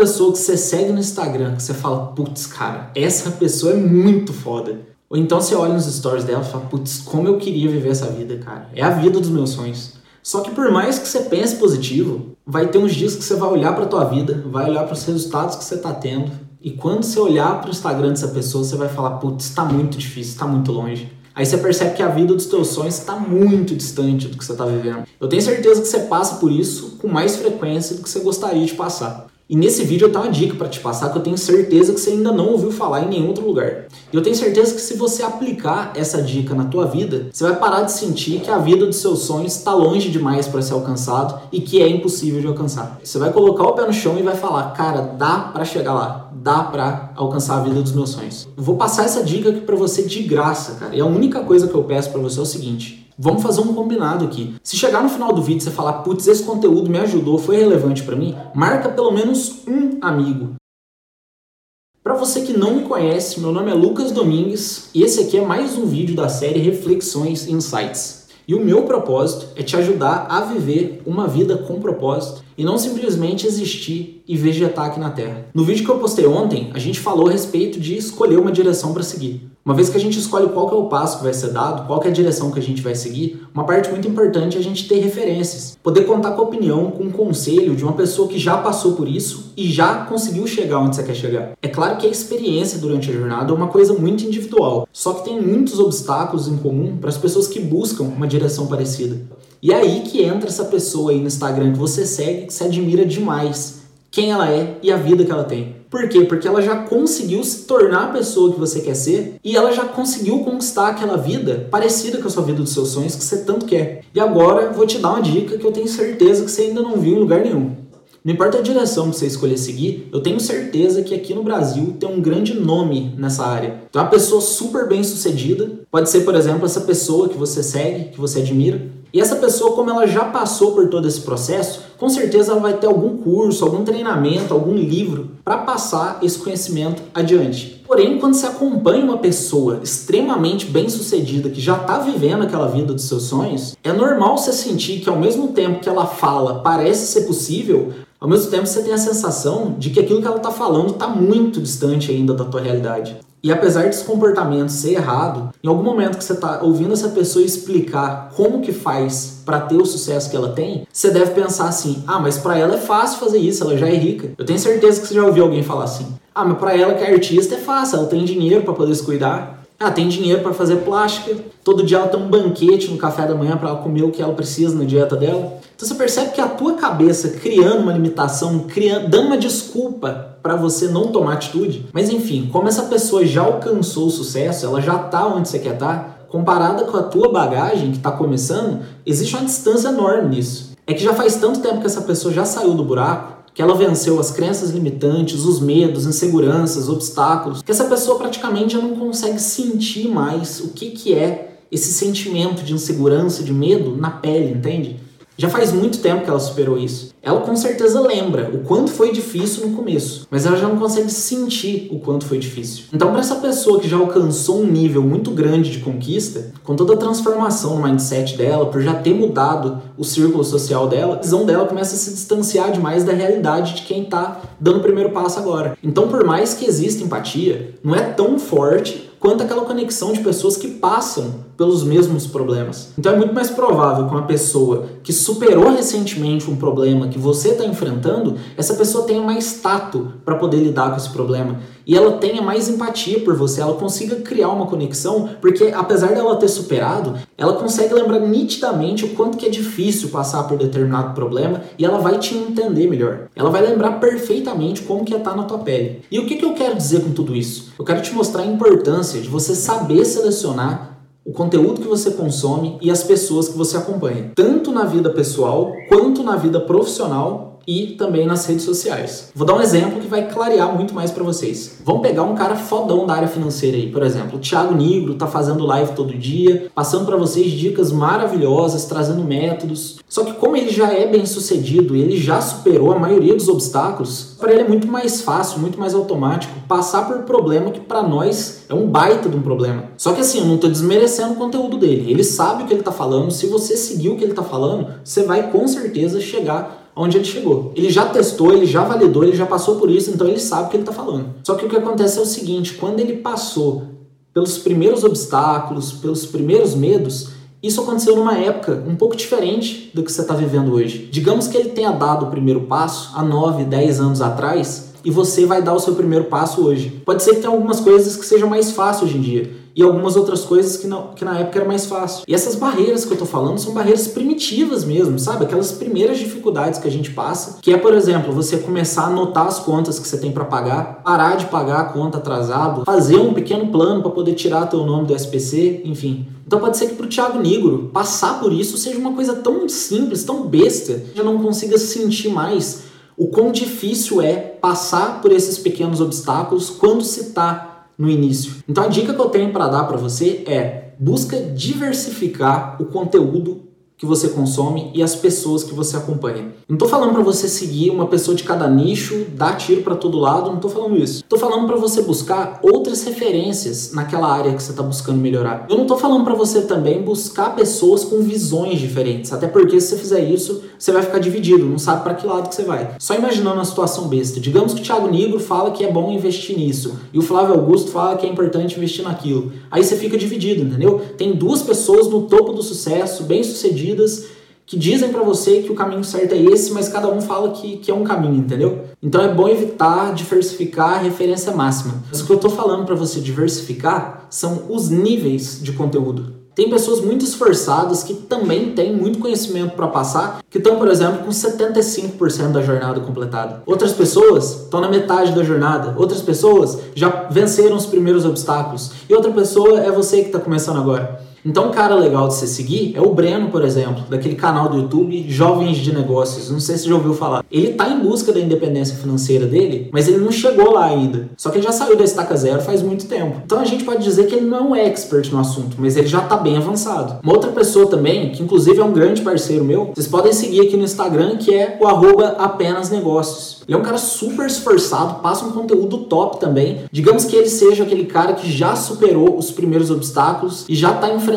pessoa que você segue no Instagram, que você fala, putz, cara, essa pessoa é muito foda. Ou então você olha nos stories dela e fala, putz, como eu queria viver essa vida, cara. É a vida dos meus sonhos. Só que por mais que você pense positivo, vai ter uns dias que você vai olhar para tua vida, vai olhar para os resultados que você tá tendo, e quando você olhar para o Instagram dessa pessoa, você vai falar, putz, está muito difícil, está muito longe. Aí você percebe que a vida dos teus sonhos está muito distante do que você está vivendo. Eu tenho certeza que você passa por isso com mais frequência do que você gostaria de passar. E nesse vídeo eu tenho uma dica para te passar que eu tenho certeza que você ainda não ouviu falar em nenhum outro lugar. E eu tenho certeza que se você aplicar essa dica na tua vida, você vai parar de sentir que a vida dos seus sonhos está longe demais para ser alcançado e que é impossível de alcançar. Você vai colocar o pé no chão e vai falar: "Cara, dá para chegar lá, dá para alcançar a vida dos meus sonhos". Eu vou passar essa dica aqui para você de graça, cara. E a única coisa que eu peço para você é o seguinte: Vamos fazer um combinado aqui. Se chegar no final do vídeo e você falar, putz, esse conteúdo me ajudou, foi relevante para mim, marca pelo menos um amigo. Para você que não me conhece, meu nome é Lucas Domingues e esse aqui é mais um vídeo da série Reflexões Insights. E o meu propósito é te ajudar a viver uma vida com propósito e não simplesmente existir e vegetar aqui na Terra. No vídeo que eu postei ontem, a gente falou a respeito de escolher uma direção para seguir. Uma vez que a gente escolhe qual é o passo que vai ser dado, qual é a direção que a gente vai seguir, uma parte muito importante é a gente ter referências. Poder contar com a opinião, com o conselho de uma pessoa que já passou por isso e já conseguiu chegar onde você quer chegar. É claro que a experiência durante a jornada é uma coisa muito individual, só que tem muitos obstáculos em comum para as pessoas que buscam uma direção parecida. E é aí que entra essa pessoa aí no Instagram que você segue, que se admira demais quem ela é e a vida que ela tem. Por quê? Porque ela já conseguiu se tornar a pessoa que você quer ser e ela já conseguiu conquistar aquela vida parecida com a sua vida dos seus sonhos que você tanto quer. E agora vou te dar uma dica que eu tenho certeza que você ainda não viu em lugar nenhum. Não importa a direção que você escolher seguir, eu tenho certeza que aqui no Brasil tem um grande nome nessa área. Então, uma pessoa super bem sucedida, pode ser, por exemplo, essa pessoa que você segue, que você admira, e essa pessoa, como ela já passou por todo esse processo, com certeza ela vai ter algum curso, algum treinamento, algum livro para passar esse conhecimento adiante. Porém, quando você acompanha uma pessoa extremamente bem-sucedida que já está vivendo aquela vida dos seus sonhos, é normal você sentir que ao mesmo tempo que ela fala parece ser possível, ao mesmo tempo você tem a sensação de que aquilo que ela está falando está muito distante ainda da tua realidade. E apesar desse comportamento ser errado, em algum momento que você está ouvindo essa pessoa explicar como que faz para ter o sucesso que ela tem, você deve pensar assim: ah, mas para ela é fácil fazer isso, ela já é rica. Eu tenho certeza que você já ouviu alguém falar assim: ah, mas para ela que é artista é fácil, ela tem dinheiro para poder se cuidar. Ah, tem dinheiro para fazer plástica. Todo dia ela tem um banquete no café da manhã para ela comer o que ela precisa na dieta dela. Então você percebe que a tua cabeça criando uma limitação, criando, dando uma desculpa para você não tomar atitude. Mas enfim, como essa pessoa já alcançou o sucesso, ela já tá onde você quer estar, tá, comparada com a tua bagagem que está começando, existe uma distância enorme nisso. É que já faz tanto tempo que essa pessoa já saiu do buraco que ela venceu as crenças limitantes, os medos, inseguranças, obstáculos, que essa pessoa praticamente já não consegue sentir mais o que, que é esse sentimento de insegurança, de medo na pele, entende? Já faz muito tempo que ela superou isso. Ela com certeza lembra o quanto foi difícil no começo, mas ela já não consegue sentir o quanto foi difícil. Então, para essa pessoa que já alcançou um nível muito grande de conquista, com toda a transformação no mindset dela, por já ter mudado o círculo social dela, a visão dela começa a se distanciar demais da realidade de quem está dando o primeiro passo agora. Então, por mais que exista empatia, não é tão forte quanto aquela conexão de pessoas que passam pelos mesmos problemas. Então é muito mais provável que uma pessoa que superou recentemente um problema que você está enfrentando, essa pessoa tenha mais tato para poder lidar com esse problema e ela tenha mais empatia por você, ela consiga criar uma conexão, porque apesar dela ter superado, ela consegue lembrar nitidamente o quanto que é difícil passar por determinado problema e ela vai te entender melhor. Ela vai lembrar perfeitamente como que é estar tá na tua pele. E o que, que eu quero dizer com tudo isso? Eu quero te mostrar a importância de você saber selecionar o conteúdo que você consome e as pessoas que você acompanha, tanto na vida pessoal quanto na vida profissional e também nas redes sociais. Vou dar um exemplo que vai clarear muito mais para vocês. Vamos pegar um cara fodão da área financeira aí, por exemplo, o Thiago Nigro tá fazendo live todo dia, passando para vocês dicas maravilhosas, trazendo métodos. Só que como ele já é bem sucedido, ele já superou a maioria dos obstáculos, para ele é muito mais fácil, muito mais automático passar por problema que para nós é um baita de um problema. Só que assim, eu não tô desmerecendo o conteúdo dele. Ele sabe o que ele tá falando. Se você seguir o que ele tá falando, você vai com certeza chegar onde ele chegou. Ele já testou, ele já validou, ele já passou por isso, então ele sabe o que ele está falando. Só que o que acontece é o seguinte: quando ele passou pelos primeiros obstáculos, pelos primeiros medos, isso aconteceu numa época um pouco diferente do que você está vivendo hoje. Digamos que ele tenha dado o primeiro passo há 9, 10 anos atrás e você vai dar o seu primeiro passo hoje. Pode ser que tenha algumas coisas que sejam mais fáceis hoje em dia e algumas outras coisas que, não, que na época era mais fácil. E essas barreiras que eu tô falando são barreiras primitivas mesmo, sabe? Aquelas primeiras dificuldades que a gente passa, que é, por exemplo, você começar a anotar as contas que você tem para pagar, parar de pagar a conta atrasado, fazer um pequeno plano para poder tirar teu nome do SPC, enfim. Então pode ser que para o Thiago Negro passar por isso seja uma coisa tão simples, tão besta, já não consiga sentir mais o quão difícil é passar por esses pequenos obstáculos quando se está no início. Então a dica que eu tenho para dar para você é busca diversificar o conteúdo que você consome e as pessoas que você acompanha. Não tô falando para você seguir uma pessoa de cada nicho, dar tiro para todo lado, não tô falando isso. Tô falando para você buscar outras referências naquela área que você tá buscando melhorar. Eu não tô falando para você também buscar pessoas com visões diferentes, até porque se você fizer isso, você vai ficar dividido, não sabe para que lado que você vai. Só imaginando uma situação besta. Digamos que o Thiago Negro fala que é bom investir nisso e o Flávio Augusto fala que é importante investir naquilo. Aí você fica dividido, entendeu? Tem duas pessoas no topo do sucesso, bem-sucedidas que dizem para você que o caminho certo é esse, mas cada um fala que, que é um caminho, entendeu? Então é bom evitar diversificar a referência máxima. Mas o que eu estou falando para você diversificar são os níveis de conteúdo. Tem pessoas muito esforçadas que também têm muito conhecimento para passar, que estão, por exemplo, com 75% da jornada completada. Outras pessoas estão na metade da jornada. Outras pessoas já venceram os primeiros obstáculos. E outra pessoa é você que está começando agora. Então, um cara legal de você seguir é o Breno, por exemplo, daquele canal do YouTube Jovens de Negócios. Não sei se você já ouviu falar. Ele tá em busca da independência financeira dele, mas ele não chegou lá ainda. Só que ele já saiu da estaca zero faz muito tempo. Então a gente pode dizer que ele não é um expert no assunto, mas ele já tá bem avançado. Uma outra pessoa também, que inclusive é um grande parceiro meu, vocês podem seguir aqui no Instagram, que é o arroba apenas negócios. Ele é um cara super esforçado, passa um conteúdo top também. Digamos que ele seja aquele cara que já superou os primeiros obstáculos e já está enfrentando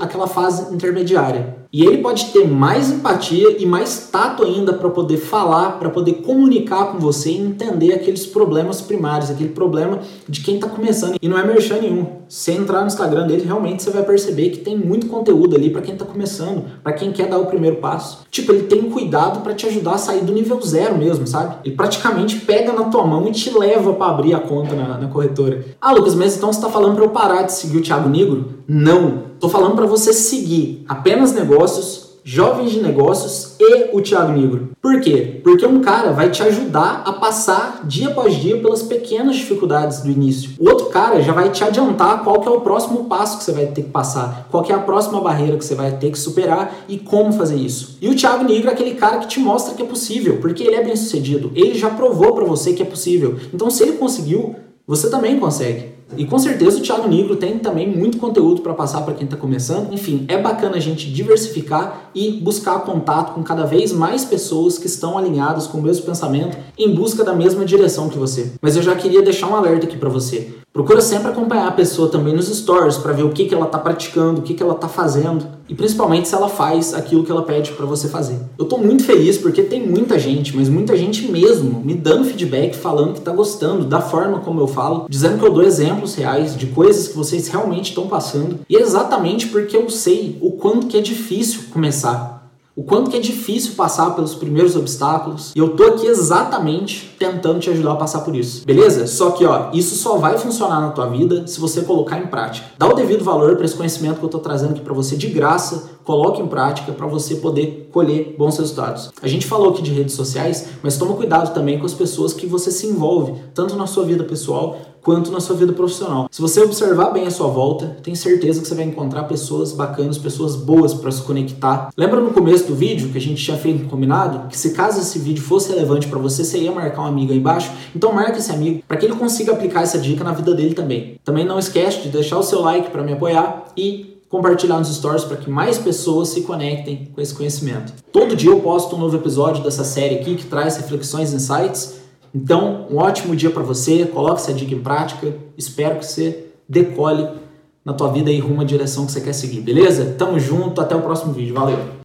aquela fase intermediária. E ele pode ter mais empatia e mais tato ainda para poder falar, para poder comunicar com você e entender aqueles problemas primários, aquele problema de quem está começando. E não é merchan nenhum. Se entrar no Instagram dele, realmente você vai perceber que tem muito conteúdo ali para quem está começando, para quem quer dar o primeiro passo. Tipo, ele tem cuidado para te ajudar a sair do nível zero mesmo, sabe? Ele praticamente pega na tua mão e te leva para abrir a conta na, na corretora. Ah, Lucas, mas então você está falando para eu parar de seguir o Thiago Negro? Não. Tô falando para você seguir apenas negócios, jovens de negócios e o Thiago Negro. Por quê? Porque um cara vai te ajudar a passar dia após dia pelas pequenas dificuldades do início. O outro cara já vai te adiantar qual que é o próximo passo que você vai ter que passar, qual que é a próxima barreira que você vai ter que superar e como fazer isso. E o Thiago Negro é aquele cara que te mostra que é possível, porque ele é bem sucedido. Ele já provou para você que é possível. Então, se ele conseguiu, você também consegue. E com certeza o Thiago Negro tem também muito conteúdo para passar para quem está começando. Enfim, é bacana a gente diversificar e buscar contato com cada vez mais pessoas que estão alinhadas com o mesmo pensamento em busca da mesma direção que você. Mas eu já queria deixar um alerta aqui para você. Procura sempre acompanhar a pessoa também nos stories para ver o que, que ela está praticando, o que, que ela está fazendo e principalmente se ela faz aquilo que ela pede para você fazer. Eu estou muito feliz porque tem muita gente, mas muita gente mesmo, me dando feedback, falando que está gostando da forma como eu falo, dizendo que eu dou exemplos reais de coisas que vocês realmente estão passando e é exatamente porque eu sei o quanto que é difícil começar o quanto que é difícil passar pelos primeiros obstáculos. E eu tô aqui exatamente tentando te ajudar a passar por isso. Beleza? Só que, ó, isso só vai funcionar na tua vida se você colocar em prática. Dá o devido valor para esse conhecimento que eu tô trazendo aqui para você de graça. Coloque em prática para você poder colher bons resultados. A gente falou aqui de redes sociais, mas toma cuidado também com as pessoas que você se envolve, tanto na sua vida pessoal quanto na sua vida profissional. Se você observar bem a sua volta, tenho certeza que você vai encontrar pessoas bacanas, pessoas boas para se conectar. Lembra no começo do vídeo que a gente tinha feito um combinado que se caso esse vídeo fosse relevante para você, você ia marcar um amigo aí embaixo? Então marca esse amigo para que ele consiga aplicar essa dica na vida dele também. Também não esquece de deixar o seu like para me apoiar e compartilhar nos stories para que mais pessoas se conectem com esse conhecimento. Todo dia eu posto um novo episódio dessa série aqui que traz reflexões e insights então, um ótimo dia para você, coloque essa dica em prática, espero que você decole na tua vida e rumo à direção que você quer seguir, beleza? Tamo junto, até o próximo vídeo, valeu!